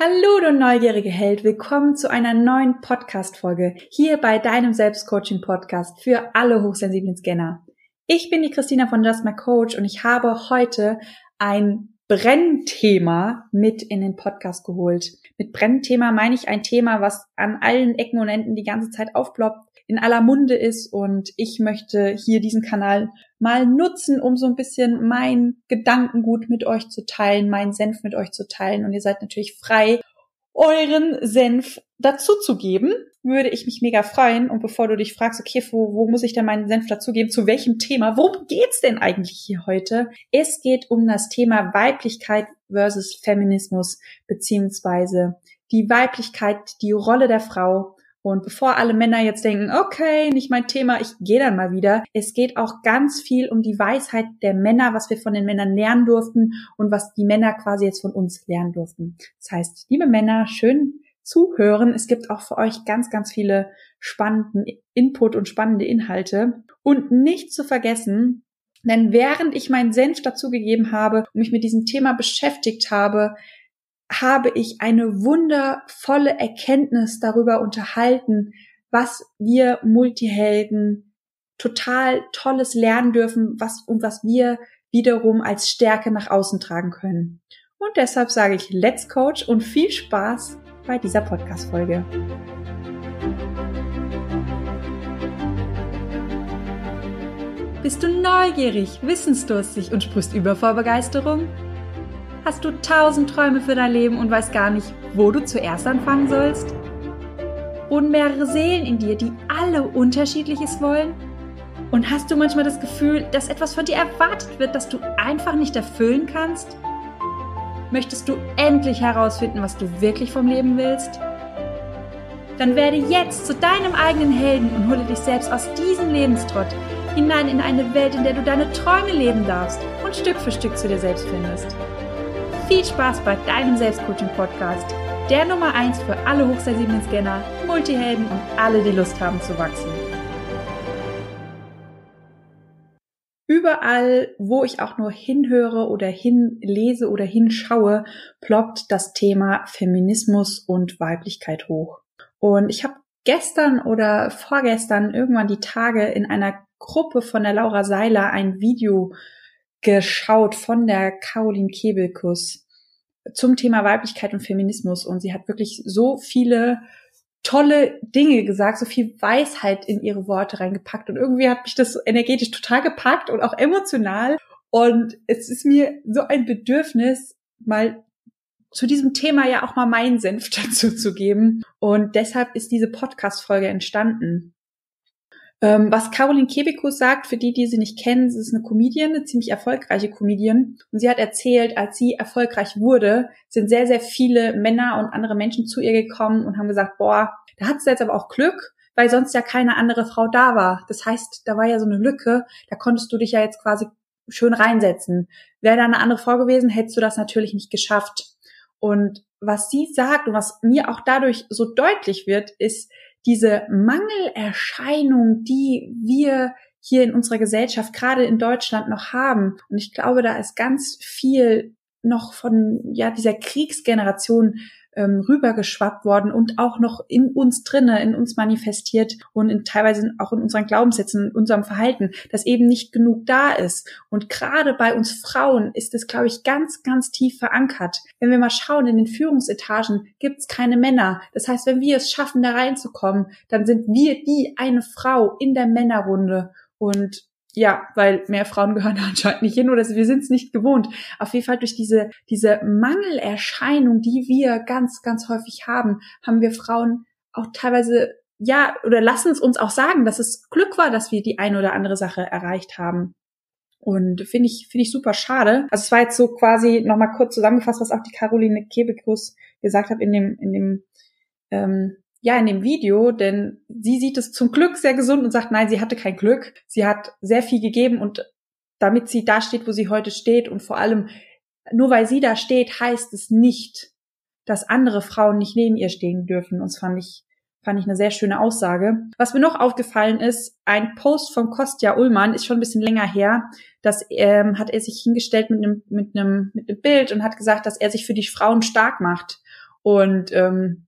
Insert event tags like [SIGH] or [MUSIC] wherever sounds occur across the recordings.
Hallo, du neugierige Held. Willkommen zu einer neuen Podcast-Folge hier bei deinem Selbstcoaching-Podcast für alle hochsensiblen Scanner. Ich bin die Christina von Just My Coach und ich habe heute ein Brennthema mit in den Podcast geholt. Mit Brennthema meine ich ein Thema, was an allen Ecken und Enden die ganze Zeit aufploppt, in aller Munde ist und ich möchte hier diesen Kanal mal nutzen, um so ein bisschen mein Gedankengut mit euch zu teilen, meinen Senf mit euch zu teilen und ihr seid natürlich frei, euren Senf dazuzugeben, würde ich mich mega freuen. Und bevor du dich fragst, okay, wo, wo muss ich denn meinen Senf dazugeben? Zu welchem Thema? Worum geht's denn eigentlich hier heute? Es geht um das Thema Weiblichkeit versus Feminismus, beziehungsweise die Weiblichkeit, die Rolle der Frau und bevor alle Männer jetzt denken, okay, nicht mein Thema, ich gehe dann mal wieder, es geht auch ganz viel um die Weisheit der Männer, was wir von den Männern lernen durften und was die Männer quasi jetzt von uns lernen durften. Das heißt, liebe Männer, schön zuhören. Es gibt auch für euch ganz, ganz viele spannenden Input und spannende Inhalte. Und nicht zu vergessen, denn während ich meinen Senf dazugegeben habe und mich mit diesem Thema beschäftigt habe, habe ich eine wundervolle Erkenntnis darüber unterhalten, was wir Multihelden total tolles lernen dürfen, was und was wir wiederum als Stärke nach außen tragen können. Und deshalb sage ich Let's Coach und viel Spaß bei dieser Podcast-Folge. Bist du neugierig, wissensdurstig und sprichst über vor Begeisterung? Hast du tausend Träume für dein Leben und weißt gar nicht, wo du zuerst anfangen sollst? Wohnen mehrere Seelen in dir, die alle unterschiedliches wollen? Und hast du manchmal das Gefühl, dass etwas von dir erwartet wird, das du einfach nicht erfüllen kannst? Möchtest du endlich herausfinden, was du wirklich vom Leben willst? Dann werde jetzt zu deinem eigenen Helden und hole dich selbst aus diesem Lebenstrott hinein in eine Welt, in der du deine Träume leben darfst und Stück für Stück zu dir selbst findest. Viel Spaß bei deinem Selbstcoaching-Podcast, der Nummer 1 für alle hochsensiblen Scanner, Multihelden und alle, die Lust haben zu wachsen. Überall, wo ich auch nur hinhöre oder hinlese oder hinschaue, ploppt das Thema Feminismus und Weiblichkeit hoch. Und ich habe gestern oder vorgestern irgendwann die Tage in einer Gruppe von der Laura Seiler ein Video geschaut von der Caroline Kebelkus zum Thema Weiblichkeit und Feminismus. Und sie hat wirklich so viele tolle Dinge gesagt, so viel Weisheit in ihre Worte reingepackt. Und irgendwie hat mich das energetisch total gepackt und auch emotional. Und es ist mir so ein Bedürfnis, mal zu diesem Thema ja auch mal meinen Senf [LAUGHS] dazu zu geben. Und deshalb ist diese Podcast-Folge entstanden. Ähm, was Caroline Kebekus sagt, für die, die sie nicht kennen, sie ist eine Comedian, eine ziemlich erfolgreiche Comedian. Und sie hat erzählt, als sie erfolgreich wurde, sind sehr, sehr viele Männer und andere Menschen zu ihr gekommen und haben gesagt, boah, da hat sie jetzt aber auch Glück, weil sonst ja keine andere Frau da war. Das heißt, da war ja so eine Lücke, da konntest du dich ja jetzt quasi schön reinsetzen. Wäre da eine andere Frau gewesen, hättest du das natürlich nicht geschafft. Und was sie sagt und was mir auch dadurch so deutlich wird, ist, diese Mangelerscheinung, die wir hier in unserer Gesellschaft, gerade in Deutschland noch haben. Und ich glaube, da ist ganz viel noch von ja dieser Kriegsgeneration ähm, rübergeschwappt worden und auch noch in uns drinne, in uns manifestiert und in, teilweise auch in unseren Glaubenssätzen, in unserem Verhalten, dass eben nicht genug da ist. Und gerade bei uns Frauen ist es, glaube ich, ganz, ganz tief verankert. Wenn wir mal schauen, in den Führungsetagen gibt es keine Männer. Das heißt, wenn wir es schaffen, da reinzukommen, dann sind wir die eine Frau in der Männerrunde. Und ja, weil mehr Frauen gehören [LAUGHS] anscheinend nicht hin oder wir sind es nicht gewohnt. Auf jeden Fall durch diese, diese Mangelerscheinung, die wir ganz, ganz häufig haben, haben wir Frauen auch teilweise, ja, oder lassen es uns auch sagen, dass es Glück war, dass wir die eine oder andere Sache erreicht haben. Und finde ich, finde ich super schade. Also es war jetzt so quasi nochmal kurz zusammengefasst, was auch die Caroline Kebekus gesagt hat in dem, in dem ähm, ja, in dem Video, denn sie sieht es zum Glück sehr gesund und sagt, nein, sie hatte kein Glück. Sie hat sehr viel gegeben und damit sie da steht, wo sie heute steht und vor allem nur weil sie da steht, heißt es nicht, dass andere Frauen nicht neben ihr stehen dürfen. Und das fand ich, fand ich eine sehr schöne Aussage. Was mir noch aufgefallen ist, ein Post von Kostja Ullmann ist schon ein bisschen länger her. Das ähm, hat er sich hingestellt mit einem, mit einem, mit einem Bild und hat gesagt, dass er sich für die Frauen stark macht. Und ähm,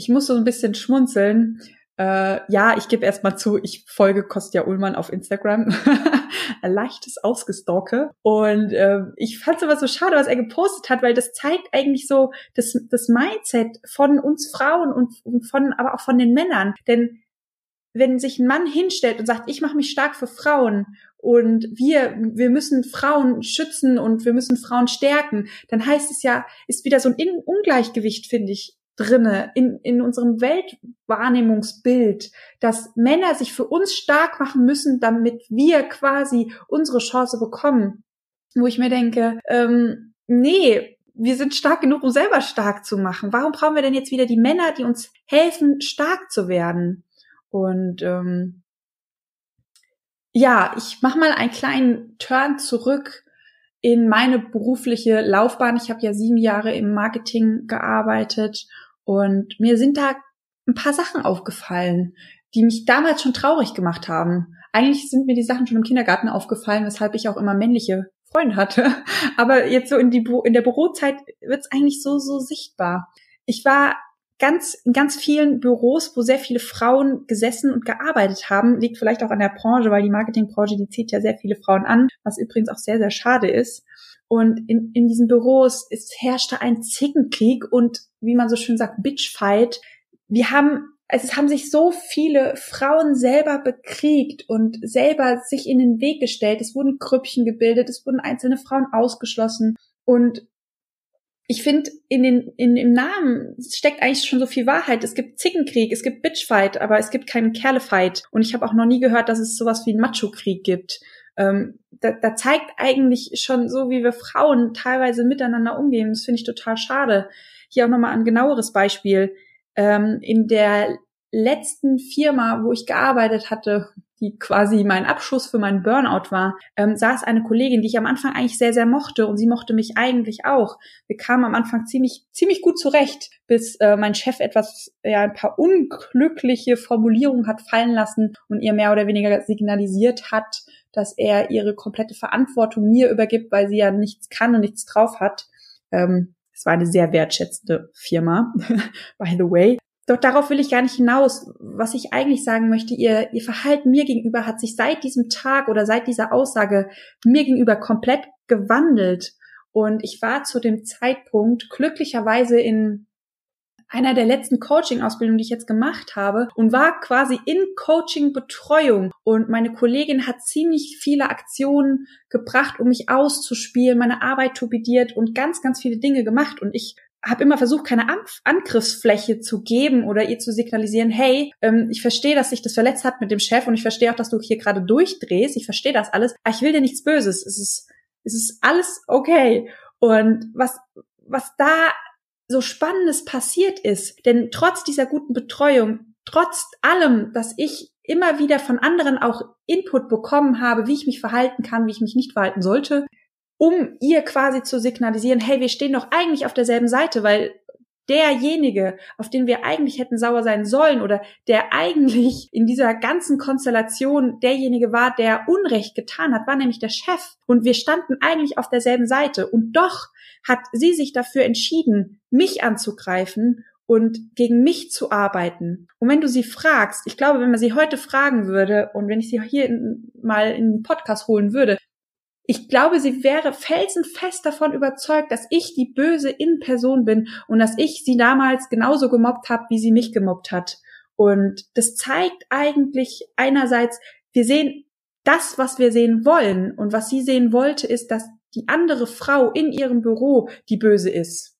ich muss so ein bisschen schmunzeln. Äh, ja, ich gebe erstmal zu, ich folge Kostja Ullmann auf Instagram. [LAUGHS] ein leichtes Ausgestalke. Und äh, ich fand es aber so schade, was er gepostet hat, weil das zeigt eigentlich so das, das Mindset von uns Frauen und, und von, aber auch von den Männern. Denn wenn sich ein Mann hinstellt und sagt, ich mache mich stark für Frauen und wir, wir müssen Frauen schützen und wir müssen Frauen stärken, dann heißt es ja, ist wieder so ein Ungleichgewicht, finde ich, drinne in, in unserem Weltwahrnehmungsbild, dass Männer sich für uns stark machen müssen, damit wir quasi unsere Chance bekommen. Wo ich mir denke, ähm, nee, wir sind stark genug, um selber stark zu machen. Warum brauchen wir denn jetzt wieder die Männer, die uns helfen, stark zu werden? Und ähm, ja, ich mache mal einen kleinen Turn zurück in meine berufliche Laufbahn. Ich habe ja sieben Jahre im Marketing gearbeitet und mir sind da ein paar Sachen aufgefallen, die mich damals schon traurig gemacht haben. Eigentlich sind mir die Sachen schon im Kindergarten aufgefallen, weshalb ich auch immer männliche Freunde hatte. [LAUGHS] Aber jetzt so in, die, in der Bürozeit wird es eigentlich so, so sichtbar. Ich war ganz, in ganz vielen Büros, wo sehr viele Frauen gesessen und gearbeitet haben, liegt vielleicht auch an der Branche, weil die Marketingbranche, die zieht ja sehr viele Frauen an, was übrigens auch sehr, sehr schade ist. Und in, in diesen Büros es herrschte ein Zickenkrieg und wie man so schön sagt, Bitchfight. Wir haben, es haben sich so viele Frauen selber bekriegt und selber sich in den Weg gestellt. Es wurden Grüppchen gebildet, es wurden einzelne Frauen ausgeschlossen. Und ich finde, in den, in dem Namen steckt eigentlich schon so viel Wahrheit. Es gibt Zickenkrieg, es gibt Bitchfight, aber es gibt keinen Kerlefight. Und ich habe auch noch nie gehört, dass es sowas wie einen Macho-Krieg gibt. Ähm, da, da zeigt eigentlich schon so, wie wir Frauen teilweise miteinander umgehen. Das finde ich total schade. Hier auch nochmal ein genaueres Beispiel. Ähm, in der letzten Firma, wo ich gearbeitet hatte, die quasi mein Abschluss für meinen Burnout war, ähm, saß eine Kollegin, die ich am Anfang eigentlich sehr, sehr mochte und sie mochte mich eigentlich auch. Wir kamen am Anfang ziemlich, ziemlich gut zurecht, bis äh, mein Chef etwas, ja, ein paar unglückliche Formulierungen hat fallen lassen und ihr mehr oder weniger signalisiert hat, dass er ihre komplette Verantwortung mir übergibt, weil sie ja nichts kann und nichts drauf hat. Ähm, es war eine sehr wertschätzende Firma, [LAUGHS] by the way. Doch darauf will ich gar nicht hinaus. Was ich eigentlich sagen möchte, ihr, ihr Verhalten mir gegenüber hat sich seit diesem Tag oder seit dieser Aussage mir gegenüber komplett gewandelt. Und ich war zu dem Zeitpunkt glücklicherweise in einer der letzten Coaching-Ausbildungen, die ich jetzt gemacht habe und war quasi in Coaching-Betreuung. Und meine Kollegin hat ziemlich viele Aktionen gebracht, um mich auszuspielen, meine Arbeit torpediert und ganz, ganz viele Dinge gemacht. Und ich habe immer versucht, keine Angriffsfläche zu geben oder ihr zu signalisieren, hey, ähm, ich verstehe, dass sich das verletzt hat mit dem Chef und ich verstehe auch, dass du hier gerade durchdrehst. Ich verstehe das alles, aber ich will dir nichts Böses. Es ist, es ist alles okay. Und was, was da so Spannendes passiert ist. Denn trotz dieser guten Betreuung, trotz allem, dass ich immer wieder von anderen auch Input bekommen habe, wie ich mich verhalten kann, wie ich mich nicht verhalten sollte, um ihr quasi zu signalisieren, hey, wir stehen doch eigentlich auf derselben Seite, weil derjenige, auf den wir eigentlich hätten sauer sein sollen oder der eigentlich in dieser ganzen Konstellation derjenige war, der Unrecht getan hat, war nämlich der Chef. Und wir standen eigentlich auf derselben Seite. Und doch hat sie sich dafür entschieden, mich anzugreifen und gegen mich zu arbeiten. Und wenn du sie fragst, ich glaube, wenn man sie heute fragen würde und wenn ich sie hier in, mal in den Podcast holen würde, ich glaube, sie wäre felsenfest davon überzeugt, dass ich die böse In-Person bin und dass ich sie damals genauso gemobbt habe, wie sie mich gemobbt hat. Und das zeigt eigentlich einerseits, wir sehen das, was wir sehen wollen. Und was sie sehen wollte, ist, dass die andere Frau in ihrem Büro die böse ist.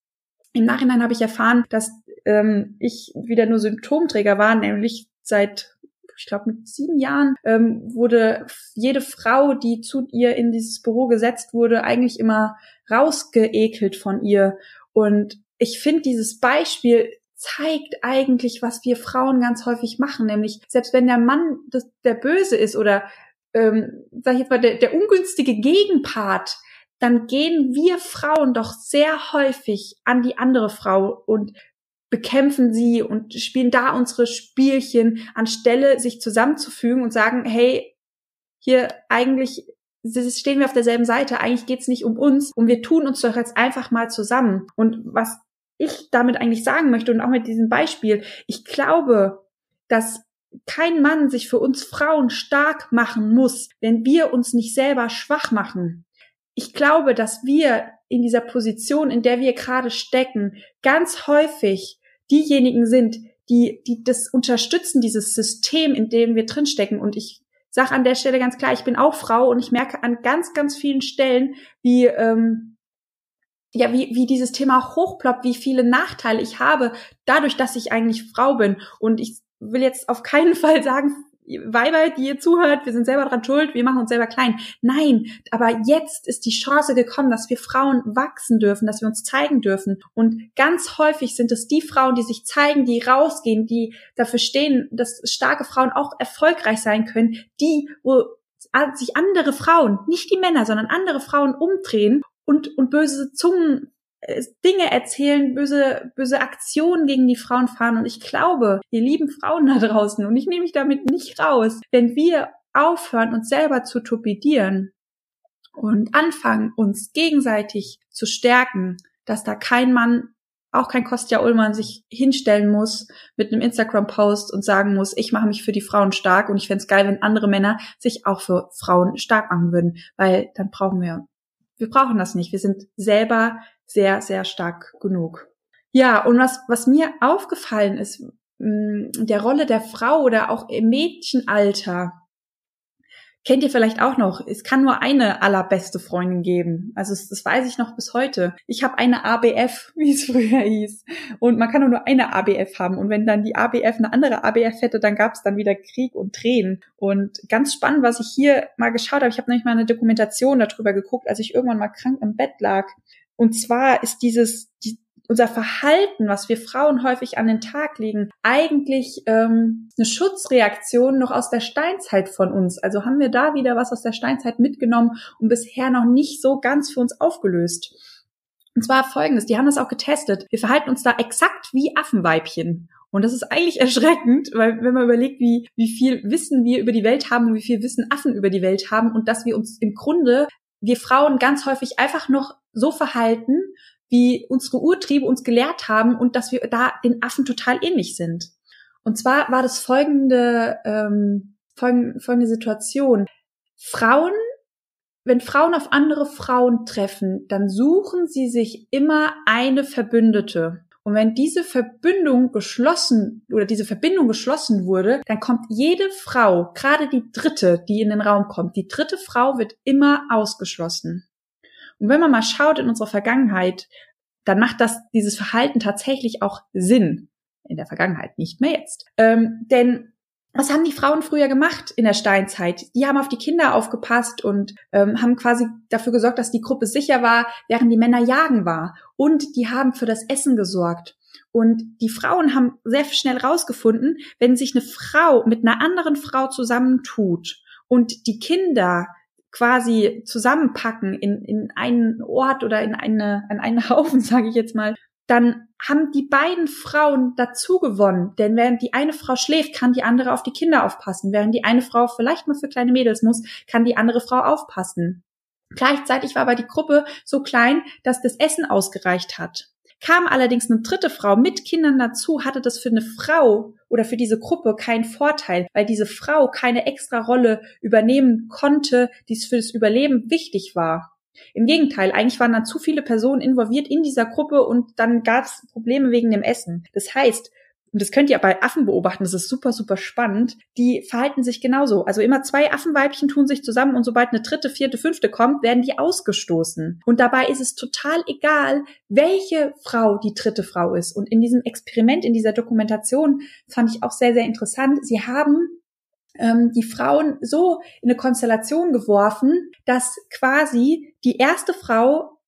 Im Nachhinein habe ich erfahren, dass ähm, ich wieder nur Symptomträger war, nämlich seit ich glaube mit sieben Jahren ähm, wurde jede Frau, die zu ihr in dieses Büro gesetzt wurde, eigentlich immer rausgeekelt von ihr. Und ich finde, dieses Beispiel zeigt eigentlich, was wir Frauen ganz häufig machen, nämlich selbst wenn der Mann das, der Böse ist oder ähm, sag ich jetzt mal der, der ungünstige Gegenpart, dann gehen wir Frauen doch sehr häufig an die andere Frau und bekämpfen sie und spielen da unsere Spielchen, anstelle sich zusammenzufügen und sagen, hey, hier eigentlich stehen wir auf derselben Seite, eigentlich geht's nicht um uns und wir tun uns doch jetzt einfach mal zusammen. Und was ich damit eigentlich sagen möchte und auch mit diesem Beispiel, ich glaube, dass kein Mann sich für uns Frauen stark machen muss, wenn wir uns nicht selber schwach machen. Ich glaube, dass wir in dieser Position, in der wir gerade stecken, ganz häufig diejenigen sind, die, die das unterstützen, dieses System, in dem wir drinstecken. Und ich sage an der Stelle ganz klar, ich bin auch Frau und ich merke an ganz, ganz vielen Stellen, wie ähm, ja, wie, wie dieses Thema hochploppt, wie viele Nachteile ich habe, dadurch, dass ich eigentlich Frau bin. Und ich will jetzt auf keinen [LAUGHS] Fall sagen, Weiber, die ihr zuhört, wir sind selber dran schuld, wir machen uns selber klein. Nein, aber jetzt ist die Chance gekommen, dass wir Frauen wachsen dürfen, dass wir uns zeigen dürfen. Und ganz häufig sind es die Frauen, die sich zeigen, die rausgehen, die dafür stehen, dass starke Frauen auch erfolgreich sein können, die, wo sich andere Frauen, nicht die Männer, sondern andere Frauen umdrehen und, und böse Zungen Dinge erzählen, böse, böse Aktionen gegen die Frauen fahren. Und ich glaube, ihr lieben Frauen da draußen, und ich nehme mich damit nicht raus, wenn wir aufhören, uns selber zu torpedieren und anfangen, uns gegenseitig zu stärken, dass da kein Mann, auch kein Kostja Ullmann sich hinstellen muss mit einem Instagram-Post und sagen muss, ich mache mich für die Frauen stark und ich fände geil, wenn andere Männer sich auch für Frauen stark machen würden, weil dann brauchen wir wir brauchen das nicht. Wir sind selber sehr, sehr stark genug. Ja, und was, was mir aufgefallen ist, mm, der Rolle der Frau oder auch im Mädchenalter, Kennt ihr vielleicht auch noch? Es kann nur eine allerbeste Freundin geben. Also das, weiß ich noch bis heute. Ich habe eine ABF, [LAUGHS] wie es früher hieß. Und man kann nur eine ABF haben. Und wenn dann die ABF eine andere ABF hätte, dann gab es dann wieder Krieg und Tränen. Und ganz spannend, was ich hier mal geschaut habe, ich habe nämlich mal eine Dokumentation darüber geguckt, als ich irgendwann mal krank im Bett lag. Und zwar ist dieses, die, unser Verhalten, was wir Frauen häufig an den Tag legen, eigentlich ähm, eine Schutzreaktion noch aus der Steinzeit von uns. Also haben wir da wieder was aus der Steinzeit mitgenommen und bisher noch nicht so ganz für uns aufgelöst. Und zwar folgendes, die haben das auch getestet. Wir verhalten uns da exakt wie Affenweibchen. Und das ist eigentlich [LAUGHS] erschreckend, weil wenn man überlegt, wie, wie viel Wissen wir über die Welt haben und wie viel Wissen Affen über die Welt haben und dass wir uns im Grunde, wir Frauen ganz häufig einfach noch so verhalten, wie unsere Urtriebe uns gelehrt haben und dass wir da den Affen total ähnlich sind. Und zwar war das folgende, ähm, folgende, folgende Situation. Frauen, wenn Frauen auf andere Frauen treffen, dann suchen sie sich immer eine Verbündete. Und wenn diese Verbindung geschlossen oder diese Verbindung geschlossen wurde, dann kommt jede Frau, gerade die dritte, die in den Raum kommt, die dritte Frau wird immer ausgeschlossen. Und wenn man mal schaut in unserer Vergangenheit, dann macht das dieses Verhalten tatsächlich auch Sinn. In der Vergangenheit, nicht mehr jetzt. Ähm, denn was haben die Frauen früher gemacht in der Steinzeit? Die haben auf die Kinder aufgepasst und ähm, haben quasi dafür gesorgt, dass die Gruppe sicher war, während die Männer jagen war. Und die haben für das Essen gesorgt. Und die Frauen haben sehr schnell rausgefunden, wenn sich eine Frau mit einer anderen Frau zusammentut und die Kinder quasi zusammenpacken in, in einen Ort oder in eine, in einen Haufen, [LAUGHS] sage ich jetzt mal, dann haben die beiden Frauen dazu gewonnen. Denn während die eine Frau schläft, kann die andere auf die Kinder aufpassen. Während die eine Frau vielleicht mal für kleine Mädels muss, kann die andere Frau aufpassen. Gleichzeitig war aber die Gruppe so klein, dass das Essen ausgereicht hat. Kam allerdings eine dritte Frau mit Kindern dazu, hatte das für eine Frau oder für diese Gruppe keinen Vorteil, weil diese Frau keine extra Rolle übernehmen konnte, die es für das Überleben wichtig war. Im Gegenteil, eigentlich waren dann zu viele Personen involviert in dieser Gruppe und dann gab es Probleme wegen dem Essen. Das heißt, und das könnt ihr bei Affen beobachten, das ist super, super spannend, die verhalten sich genauso. Also immer zwei Affenweibchen tun sich zusammen und sobald eine dritte, vierte, fünfte kommt, werden die ausgestoßen. Und dabei ist es total egal, welche Frau die dritte Frau ist. Und in diesem Experiment, in dieser Dokumentation fand ich auch sehr, sehr interessant. Sie haben die Frauen so in eine Konstellation geworfen, dass quasi die erste Frau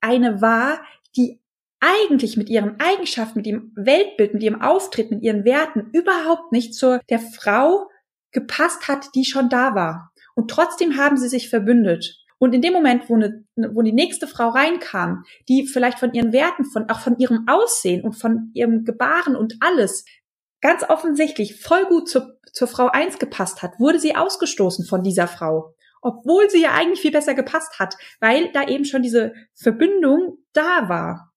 eine war, die eigentlich mit ihren Eigenschaften, mit ihrem Weltbild, mit ihrem Auftritt, mit ihren Werten überhaupt nicht zur der Frau gepasst hat, die schon da war. Und trotzdem haben sie sich verbündet. Und in dem Moment, wo, eine, wo die nächste Frau reinkam, die vielleicht von ihren Werten, von, auch von ihrem Aussehen und von ihrem Gebaren und alles ganz offensichtlich voll gut zur, zur Frau eins gepasst hat, wurde sie ausgestoßen von dieser Frau. Obwohl sie ja eigentlich viel besser gepasst hat, weil da eben schon diese Verbindung da war.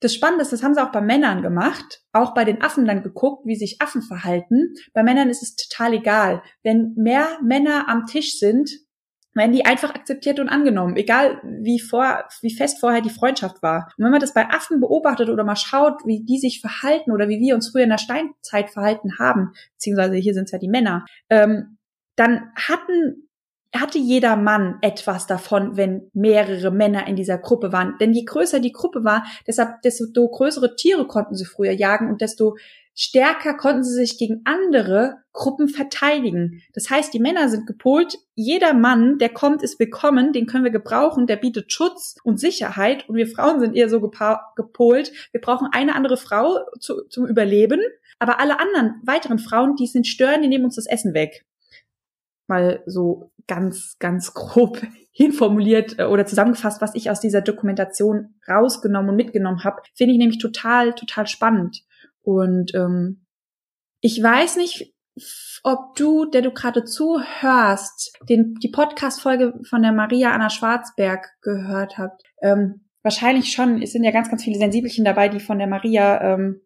das Spannende ist, das haben sie auch bei Männern gemacht, auch bei den Affen dann geguckt, wie sich Affen verhalten. Bei Männern ist es total egal. Wenn mehr Männer am Tisch sind, werden die einfach akzeptiert und angenommen, egal wie vor, wie fest vorher die Freundschaft war. Und wenn man das bei Affen beobachtet oder mal schaut, wie die sich verhalten oder wie wir uns früher in der Steinzeit verhalten haben, beziehungsweise hier sind es ja die Männer, ähm, dann hatten hatte jeder Mann etwas davon, wenn mehrere Männer in dieser Gruppe waren. Denn je größer die Gruppe war, deshalb, desto größere Tiere konnten sie früher jagen und desto stärker konnten sie sich gegen andere Gruppen verteidigen. Das heißt, die Männer sind gepolt, jeder Mann, der kommt, ist willkommen, den können wir gebrauchen, der bietet Schutz und Sicherheit. Und wir Frauen sind eher so gepolt, wir brauchen eine andere Frau zu, zum Überleben, aber alle anderen weiteren Frauen, die sind stören, die nehmen uns das Essen weg. Mal so ganz, ganz grob [LAUGHS] hinformuliert äh, oder zusammengefasst, was ich aus dieser Dokumentation rausgenommen und mitgenommen habe, finde ich nämlich total, total spannend. Und ähm, ich weiß nicht, ob du, der du gerade zuhörst, den, die Podcast-Folge von der Maria Anna Schwarzberg gehört habt. Ähm, wahrscheinlich schon. Es sind ja ganz, ganz viele Sensibelchen dabei, die von der Maria ähm,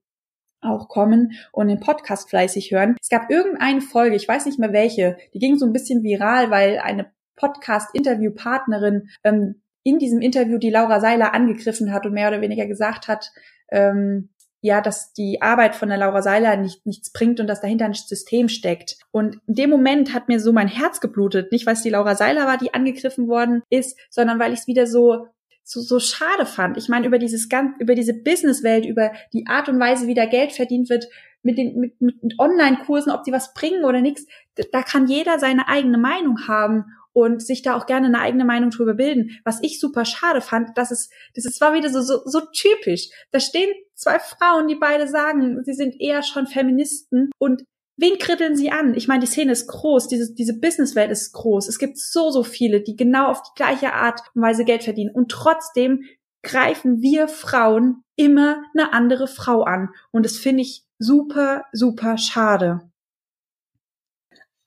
auch kommen und den Podcast fleißig hören. Es gab irgendeine Folge, ich weiß nicht mehr welche, die ging so ein bisschen viral, weil eine Podcast-Interview-Partnerin ähm, in diesem Interview die Laura Seiler angegriffen hat und mehr oder weniger gesagt hat, ähm, ja, dass die Arbeit von der Laura Seiler nicht, nichts bringt und dass dahinter ein System steckt. Und in dem Moment hat mir so mein Herz geblutet. Nicht, weil es die Laura Seiler war, die angegriffen worden ist, sondern weil ich es wieder so so, so schade fand. Ich meine, über dieses ganz, über diese Businesswelt, über die Art und Weise, wie da Geld verdient wird, mit den, mit, mit, Online-Kursen, ob die was bringen oder nichts, da kann jeder seine eigene Meinung haben und sich da auch gerne eine eigene Meinung drüber bilden. Was ich super schade fand, dass es, das ist zwar wieder so, so, so typisch. Da stehen zwei Frauen, die beide sagen, sie sind eher schon Feministen und Wen kritteln sie an? Ich meine, die Szene ist groß, diese, diese Businesswelt ist groß. Es gibt so, so viele, die genau auf die gleiche Art und Weise Geld verdienen. Und trotzdem greifen wir Frauen immer eine andere Frau an. Und das finde ich super, super schade.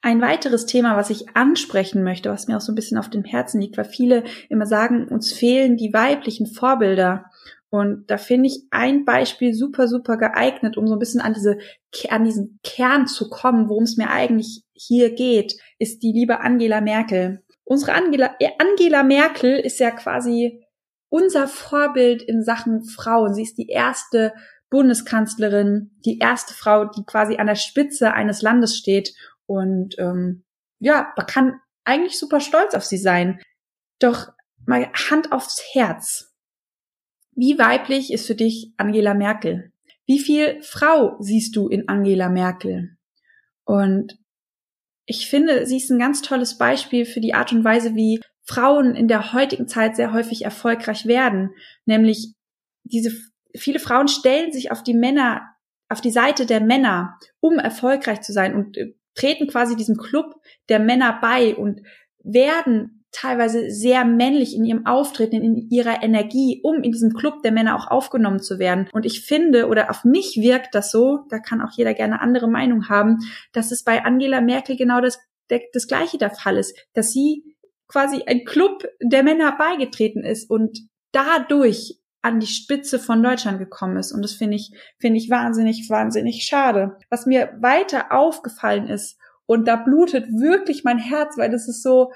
Ein weiteres Thema, was ich ansprechen möchte, was mir auch so ein bisschen auf dem Herzen liegt, weil viele immer sagen, uns fehlen die weiblichen Vorbilder. Und da finde ich ein Beispiel super, super geeignet, um so ein bisschen an diese, an diesen Kern zu kommen, worum es mir eigentlich hier geht, ist die liebe Angela Merkel. Unsere Angela, äh, Angela Merkel ist ja quasi unser Vorbild in Sachen Frauen. Sie ist die erste Bundeskanzlerin, die erste Frau, die quasi an der Spitze eines Landes steht. Und ähm, ja, man kann eigentlich super stolz auf sie sein. Doch mal Hand aufs Herz. Wie weiblich ist für dich Angela Merkel? Wie viel Frau siehst du in Angela Merkel? Und ich finde, sie ist ein ganz tolles Beispiel für die Art und Weise, wie Frauen in der heutigen Zeit sehr häufig erfolgreich werden. Nämlich diese, viele Frauen stellen sich auf die Männer, auf die Seite der Männer, um erfolgreich zu sein und äh, treten quasi diesem Club der Männer bei und werden teilweise sehr männlich in ihrem Auftreten, in ihrer Energie, um in diesem Club der Männer auch aufgenommen zu werden. Und ich finde, oder auf mich wirkt das so, da kann auch jeder gerne andere Meinung haben, dass es bei Angela Merkel genau das, das gleiche der Fall ist, dass sie quasi ein Club der Männer beigetreten ist und dadurch an die Spitze von Deutschland gekommen ist. Und das finde ich, finde ich wahnsinnig, wahnsinnig schade. Was mir weiter aufgefallen ist, und da blutet wirklich mein Herz, weil das ist so,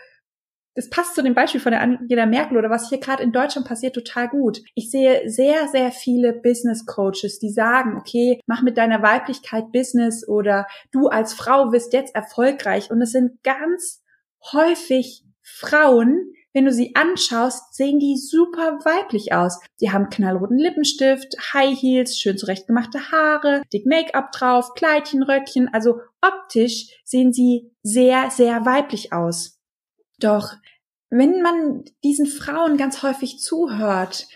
das passt zu dem Beispiel von der Angela Merkel oder was hier gerade in Deutschland passiert total gut. Ich sehe sehr, sehr viele Business Coaches, die sagen, okay, mach mit deiner Weiblichkeit Business oder du als Frau wirst jetzt erfolgreich. Und es sind ganz häufig Frauen, wenn du sie anschaust, sehen die super weiblich aus. Die haben knallroten Lippenstift, High Heels, schön zurechtgemachte Haare, dick Make-up drauf, Kleidchen, Röckchen. Also optisch sehen sie sehr, sehr weiblich aus. Doch wenn man diesen Frauen ganz häufig zuhört,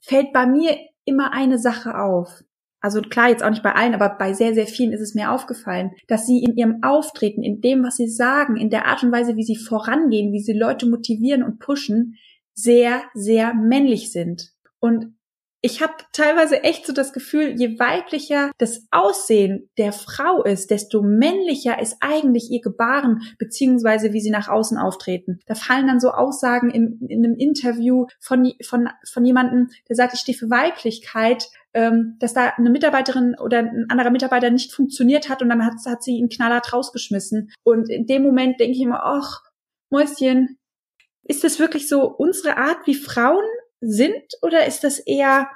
fällt bei mir immer eine Sache auf. Also klar, jetzt auch nicht bei allen, aber bei sehr, sehr vielen ist es mir aufgefallen, dass sie in ihrem Auftreten, in dem, was sie sagen, in der Art und Weise, wie sie vorangehen, wie sie Leute motivieren und pushen, sehr, sehr männlich sind. Und ich habe teilweise echt so das Gefühl, je weiblicher das Aussehen der Frau ist, desto männlicher ist eigentlich ihr Gebaren beziehungsweise wie sie nach außen auftreten. Da fallen dann so Aussagen im, in einem Interview von von von jemandem, der sagt, ich stehe für Weiblichkeit, ähm, dass da eine Mitarbeiterin oder ein anderer Mitarbeiter nicht funktioniert hat und dann hat, hat sie ihn knallhart rausgeschmissen. Und in dem Moment denke ich immer, ach Mäuschen, ist das wirklich so unsere Art, wie Frauen sind oder ist das eher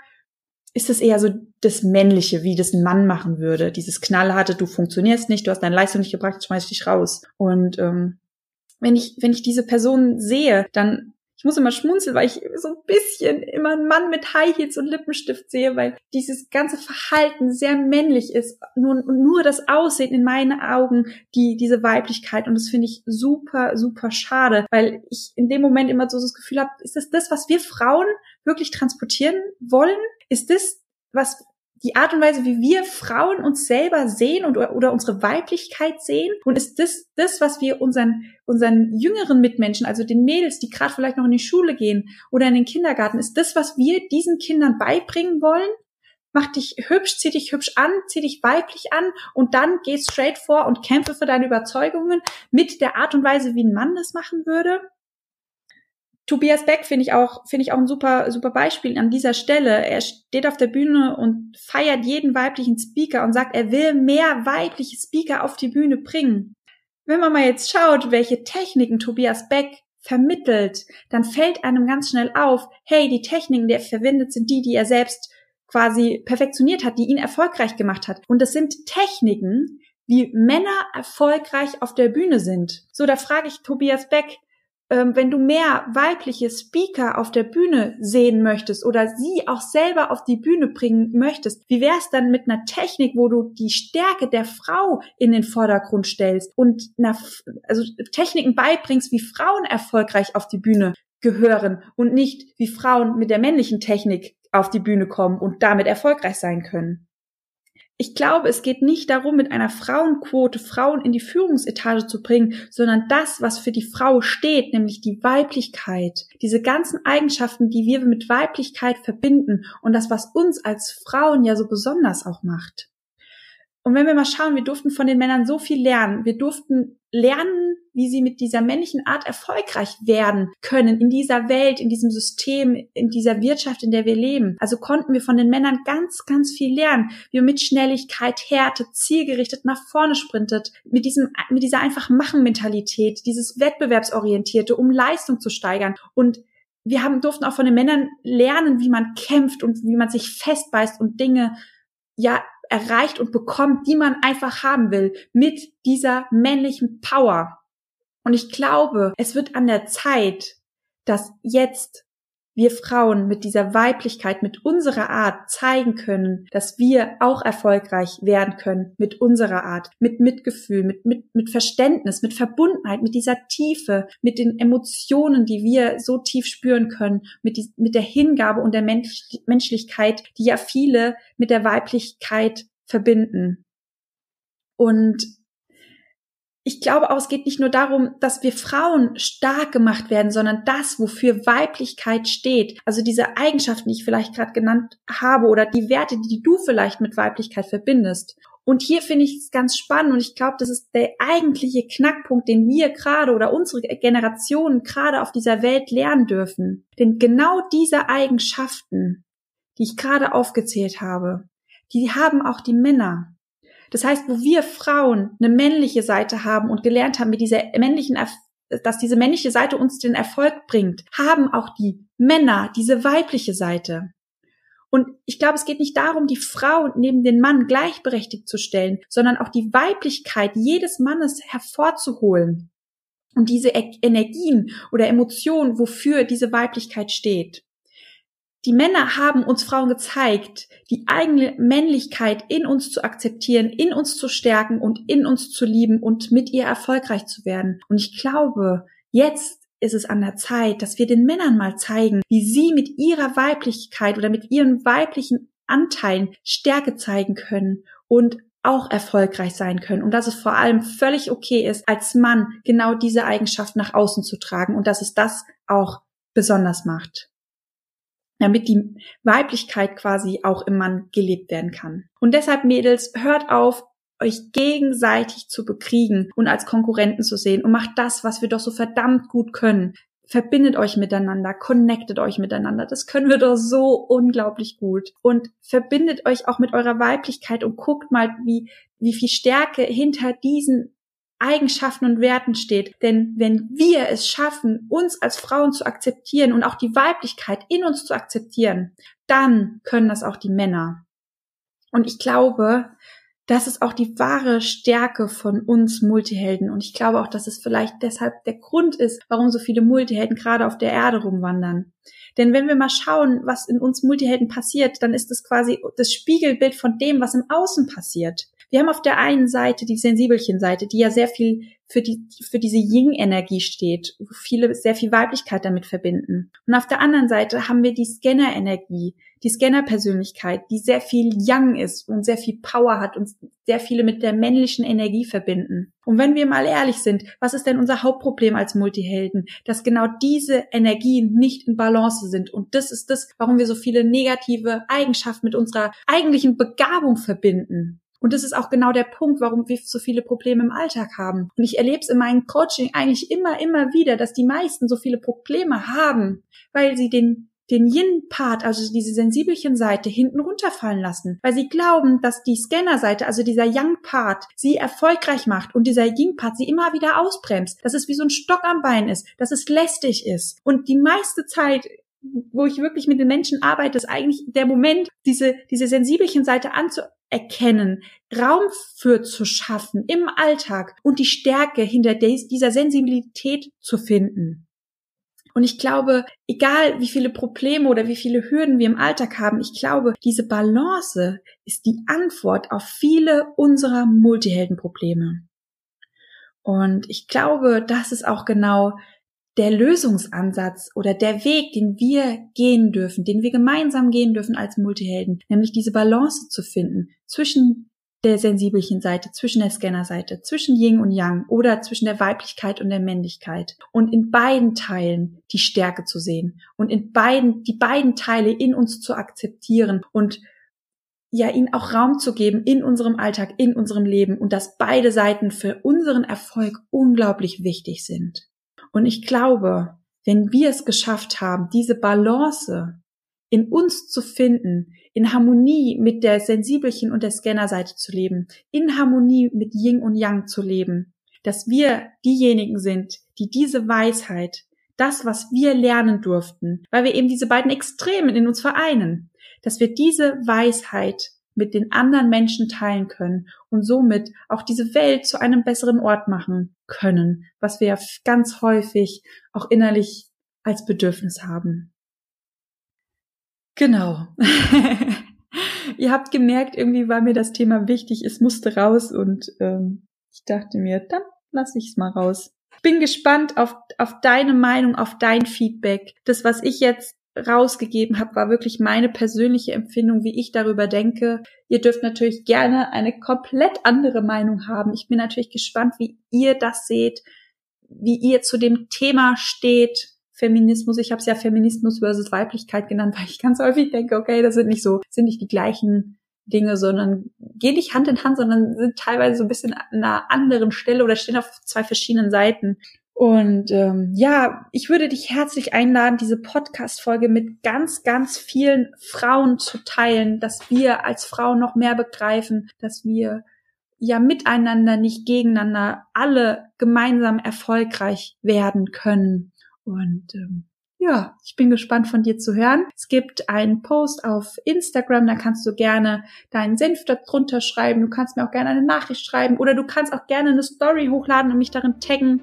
ist das eher so das Männliche, wie das ein Mann machen würde? Dieses knallharte, du funktionierst nicht, du hast deine Leistung nicht gebracht, schmeiß dich raus. Und ähm, wenn ich wenn ich diese Person sehe, dann ich muss immer schmunzeln, weil ich so ein bisschen immer einen Mann mit High Heels und Lippenstift sehe, weil dieses ganze Verhalten sehr männlich ist. Nur, nur das Aussehen in meinen Augen, die, diese Weiblichkeit. Und das finde ich super, super schade, weil ich in dem Moment immer so das Gefühl habe, ist das das, was wir Frauen wirklich transportieren wollen? Ist das, was die Art und Weise, wie wir Frauen uns selber sehen und oder unsere Weiblichkeit sehen? Und ist das das, was wir unseren unseren jüngeren Mitmenschen, also den Mädels, die gerade vielleicht noch in die Schule gehen oder in den Kindergarten, ist das, was wir diesen Kindern beibringen wollen? Mach dich hübsch, zieh dich hübsch an, zieh dich weiblich an und dann geh straight vor und kämpfe für deine Überzeugungen mit der Art und Weise, wie ein Mann das machen würde. Tobias Beck finde ich auch, finde ich auch ein super, super Beispiel an dieser Stelle. Er steht auf der Bühne und feiert jeden weiblichen Speaker und sagt, er will mehr weibliche Speaker auf die Bühne bringen. Wenn man mal jetzt schaut, welche Techniken Tobias Beck vermittelt, dann fällt einem ganz schnell auf, hey, die Techniken, die er verwendet, sind die, die er selbst quasi perfektioniert hat, die ihn erfolgreich gemacht hat. Und das sind Techniken, wie Männer erfolgreich auf der Bühne sind. So, da frage ich Tobias Beck, wenn du mehr weibliche Speaker auf der Bühne sehen möchtest oder sie auch selber auf die Bühne bringen möchtest, wie wäre es dann mit einer Technik, wo du die Stärke der Frau in den Vordergrund stellst und einer, also Techniken beibringst, wie Frauen erfolgreich auf die Bühne gehören und nicht wie Frauen mit der männlichen Technik auf die Bühne kommen und damit erfolgreich sein können. Ich glaube, es geht nicht darum, mit einer Frauenquote Frauen in die Führungsetage zu bringen, sondern das, was für die Frau steht, nämlich die Weiblichkeit. Diese ganzen Eigenschaften, die wir mit Weiblichkeit verbinden und das, was uns als Frauen ja so besonders auch macht. Und wenn wir mal schauen, wir durften von den Männern so viel lernen. Wir durften lernen, wie sie mit dieser männlichen Art erfolgreich werden können in dieser Welt, in diesem System, in dieser Wirtschaft, in der wir leben. Also konnten wir von den Männern ganz, ganz viel lernen, wie man mit Schnelligkeit, Härte, zielgerichtet nach vorne sprintet, mit diesem, mit dieser einfach Machen-Mentalität, dieses Wettbewerbsorientierte, um Leistung zu steigern. Und wir haben, durften auch von den Männern lernen, wie man kämpft und wie man sich festbeißt und Dinge ja erreicht und bekommt, die man einfach haben will, mit dieser männlichen Power. Und ich glaube, es wird an der Zeit, dass jetzt wir Frauen mit dieser Weiblichkeit, mit unserer Art zeigen können, dass wir auch erfolgreich werden können mit unserer Art, mit Mitgefühl, mit, mit, mit Verständnis, mit Verbundenheit, mit dieser Tiefe, mit den Emotionen, die wir so tief spüren können, mit, die, mit der Hingabe und der Mensch, Menschlichkeit, die ja viele mit der Weiblichkeit verbinden. Und ich glaube auch, es geht nicht nur darum, dass wir Frauen stark gemacht werden, sondern das, wofür Weiblichkeit steht. Also diese Eigenschaften, die ich vielleicht gerade genannt habe oder die Werte, die du vielleicht mit Weiblichkeit verbindest. Und hier finde ich es ganz spannend und ich glaube, das ist der eigentliche Knackpunkt, den wir gerade oder unsere Generationen gerade auf dieser Welt lernen dürfen. Denn genau diese Eigenschaften, die ich gerade aufgezählt habe, die haben auch die Männer. Das heißt, wo wir Frauen eine männliche Seite haben und gelernt haben, mit dieser männlichen, dass diese männliche Seite uns den Erfolg bringt, haben auch die Männer diese weibliche Seite. Und ich glaube, es geht nicht darum, die Frau neben den Mann gleichberechtigt zu stellen, sondern auch die Weiblichkeit jedes Mannes hervorzuholen und diese Energien oder Emotionen, wofür diese Weiblichkeit steht. Die Männer haben uns Frauen gezeigt, die eigene Männlichkeit in uns zu akzeptieren, in uns zu stärken und in uns zu lieben und mit ihr erfolgreich zu werden. Und ich glaube, jetzt ist es an der Zeit, dass wir den Männern mal zeigen, wie sie mit ihrer Weiblichkeit oder mit ihren weiblichen Anteilen Stärke zeigen können und auch erfolgreich sein können und dass es vor allem völlig okay ist, als Mann genau diese Eigenschaft nach außen zu tragen und dass es das auch besonders macht. Damit die Weiblichkeit quasi auch im Mann gelebt werden kann. Und deshalb, Mädels, hört auf, euch gegenseitig zu bekriegen und als Konkurrenten zu sehen und macht das, was wir doch so verdammt gut können. Verbindet euch miteinander, connectet euch miteinander. Das können wir doch so unglaublich gut. Und verbindet euch auch mit eurer Weiblichkeit und guckt mal, wie, wie viel Stärke hinter diesen Eigenschaften und Werten steht. Denn wenn wir es schaffen, uns als Frauen zu akzeptieren und auch die Weiblichkeit in uns zu akzeptieren, dann können das auch die Männer. Und ich glaube, das ist auch die wahre Stärke von uns Multihelden. Und ich glaube auch, dass es vielleicht deshalb der Grund ist, warum so viele Multihelden gerade auf der Erde rumwandern. Denn wenn wir mal schauen, was in uns Multihelden passiert, dann ist es quasi das Spiegelbild von dem, was im Außen passiert. Wir haben auf der einen Seite die Sensibelchen-Seite, die ja sehr viel für die, für diese Ying-Energie steht, wo viele sehr viel Weiblichkeit damit verbinden. Und auf der anderen Seite haben wir die Scanner-Energie, die Scanner-Persönlichkeit, die sehr viel Young ist und sehr viel Power hat und sehr viele mit der männlichen Energie verbinden. Und wenn wir mal ehrlich sind, was ist denn unser Hauptproblem als Multihelden? Dass genau diese Energien nicht in Balance sind. Und das ist das, warum wir so viele negative Eigenschaften mit unserer eigentlichen Begabung verbinden. Und das ist auch genau der Punkt, warum wir so viele Probleme im Alltag haben. Und ich erlebe es in meinem Coaching eigentlich immer, immer wieder, dass die meisten so viele Probleme haben, weil sie den den Yin-Part, also diese sensibelchen Seite, hinten runterfallen lassen, weil sie glauben, dass die Scanner-Seite, also dieser Yang-Part, sie erfolgreich macht und dieser Yin-Part sie immer wieder ausbremst, dass es wie so ein Stock am Bein ist, dass es lästig ist. Und die meiste Zeit wo ich wirklich mit den Menschen arbeite, ist eigentlich der Moment, diese, diese sensibelchen Seite anzuerkennen, Raum für zu schaffen im Alltag und die Stärke hinter dieser Sensibilität zu finden. Und ich glaube, egal wie viele Probleme oder wie viele Hürden wir im Alltag haben, ich glaube, diese Balance ist die Antwort auf viele unserer Multiheldenprobleme. Und ich glaube, das ist auch genau der Lösungsansatz oder der Weg, den wir gehen dürfen, den wir gemeinsam gehen dürfen als Multihelden, nämlich diese Balance zu finden zwischen der sensibelchen Seite, zwischen der Scanner-Seite, zwischen Yin und Yang oder zwischen der Weiblichkeit und der Männlichkeit und in beiden Teilen die Stärke zu sehen und in beiden, die beiden Teile in uns zu akzeptieren und ja, ihnen auch Raum zu geben in unserem Alltag, in unserem Leben und dass beide Seiten für unseren Erfolg unglaublich wichtig sind. Und ich glaube, wenn wir es geschafft haben, diese Balance in uns zu finden, in Harmonie mit der Sensibelchen und der Scannerseite zu leben, in Harmonie mit Yin und Yang zu leben, dass wir diejenigen sind, die diese Weisheit, das, was wir lernen durften, weil wir eben diese beiden Extremen in uns vereinen, dass wir diese Weisheit mit den anderen Menschen teilen können und somit auch diese Welt zu einem besseren Ort machen können, was wir ja ganz häufig auch innerlich als Bedürfnis haben. Genau. [LAUGHS] Ihr habt gemerkt, irgendwie war mir das Thema wichtig, es musste raus und ähm, ich dachte mir, dann lass ich's mal raus. Bin gespannt auf, auf deine Meinung, auf dein Feedback. Das, was ich jetzt rausgegeben habe, war wirklich meine persönliche Empfindung, wie ich darüber denke. Ihr dürft natürlich gerne eine komplett andere Meinung haben. Ich bin natürlich gespannt, wie ihr das seht, wie ihr zu dem Thema steht. Feminismus, ich habe es ja Feminismus versus Weiblichkeit genannt, [LAUGHS] weil ich ganz häufig denke, okay, das sind nicht so, sind nicht die gleichen Dinge, sondern gehen nicht Hand in Hand, sondern sind teilweise so ein bisschen an einer anderen Stelle oder stehen auf zwei verschiedenen Seiten. Und ähm, ja, ich würde dich herzlich einladen, diese Podcast-Folge mit ganz, ganz vielen Frauen zu teilen, dass wir als Frauen noch mehr begreifen, dass wir ja miteinander, nicht gegeneinander, alle gemeinsam erfolgreich werden können. Und ähm, ja, ich bin gespannt von dir zu hören. Es gibt einen Post auf Instagram, da kannst du gerne deinen Senf darunter schreiben. Du kannst mir auch gerne eine Nachricht schreiben oder du kannst auch gerne eine Story hochladen und mich darin taggen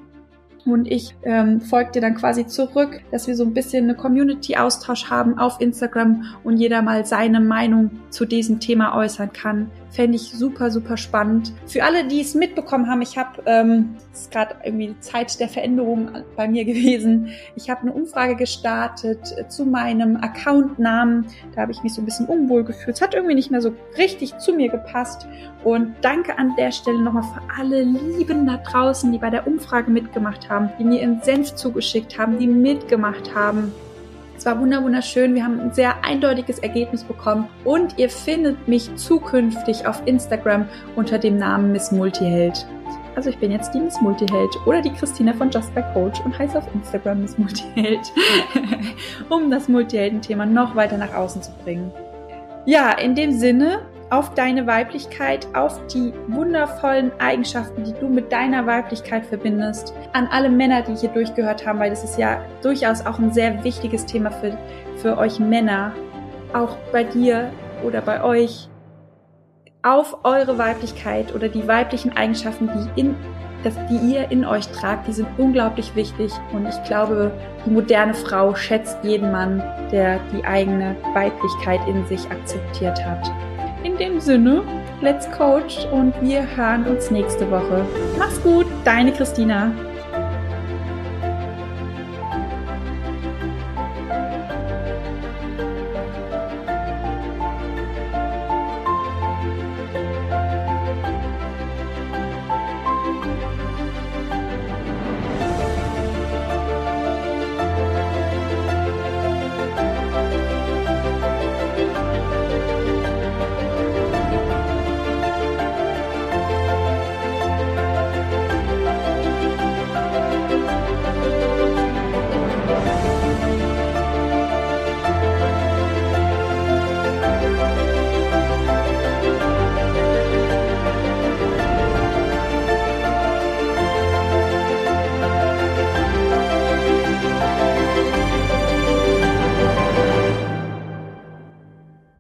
und ich ähm, folge dir dann quasi zurück, dass wir so ein bisschen eine Community-Austausch haben auf Instagram und jeder mal seine Meinung zu diesem Thema äußern kann. Fände ich super, super spannend. Für alle, die es mitbekommen haben, ich habe, ähm, es ist gerade irgendwie Zeit der Veränderung bei mir [LAUGHS] gewesen. Ich habe eine Umfrage gestartet zu meinem Accountnamen. Da habe ich mich so ein bisschen unwohl gefühlt. Es hat irgendwie nicht mehr so richtig zu mir gepasst. Und danke an der Stelle nochmal für alle Lieben da draußen, die bei der Umfrage mitgemacht haben, die mir ihren Senf zugeschickt haben, die mitgemacht haben Es war wunderschön. Wir haben ein sehr eindeutiges Ergebnis bekommen und ihr findet mich zukünftig auf Instagram unter dem Namen Miss Multiheld. Also ich bin jetzt die Miss Multiheld oder die Christina von Just by Coach und heiße auf Instagram Miss Multiheld, [LAUGHS] um das Multihelden-Thema noch weiter nach außen zu bringen. Ja, in dem Sinne, auf deine Weiblichkeit, auf die wundervollen Eigenschaften, die du mit deiner Weiblichkeit verbindest, an alle Männer, die hier durchgehört haben, weil das ist ja durchaus auch ein sehr wichtiges Thema für, für euch Männer, auch bei dir oder bei euch, auf eure Weiblichkeit oder die weiblichen Eigenschaften, die in das, die ihr in euch tragt, die sind unglaublich wichtig und ich glaube, die moderne Frau schätzt jeden Mann, der die eigene Weiblichkeit in sich akzeptiert hat. In dem Sinne, let's coach und wir hören uns nächste Woche. Mach's gut, deine Christina.